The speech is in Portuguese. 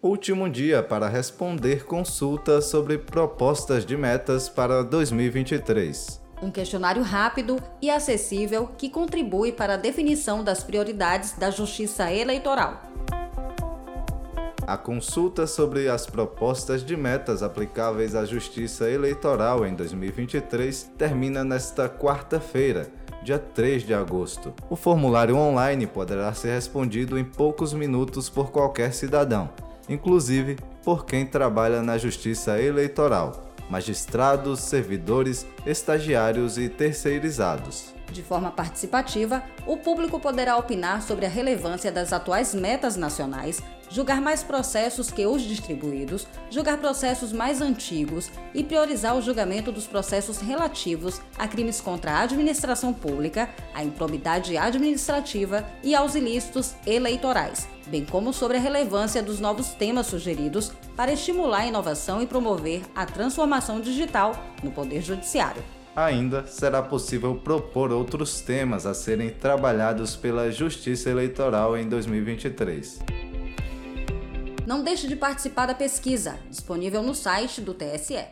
Último dia para responder consultas sobre propostas de metas para 2023. Um questionário rápido e acessível que contribui para a definição das prioridades da Justiça Eleitoral. A consulta sobre as propostas de metas aplicáveis à Justiça Eleitoral em 2023 termina nesta quarta-feira, dia 3 de agosto. O formulário online poderá ser respondido em poucos minutos por qualquer cidadão inclusive por quem trabalha na Justiça Eleitoral, magistrados, servidores, estagiários e terceirizados. De forma participativa, o público poderá opinar sobre a relevância das atuais metas nacionais, julgar mais processos que os distribuídos, julgar processos mais antigos e priorizar o julgamento dos processos relativos a crimes contra a administração pública, a improbidade administrativa e aos ilícitos eleitorais, bem como sobre a relevância dos novos temas sugeridos para estimular a inovação e promover a transformação digital no Poder Judiciário. Ainda será possível propor outros temas a serem trabalhados pela Justiça Eleitoral em 2023. Não deixe de participar da pesquisa, disponível no site do TSE.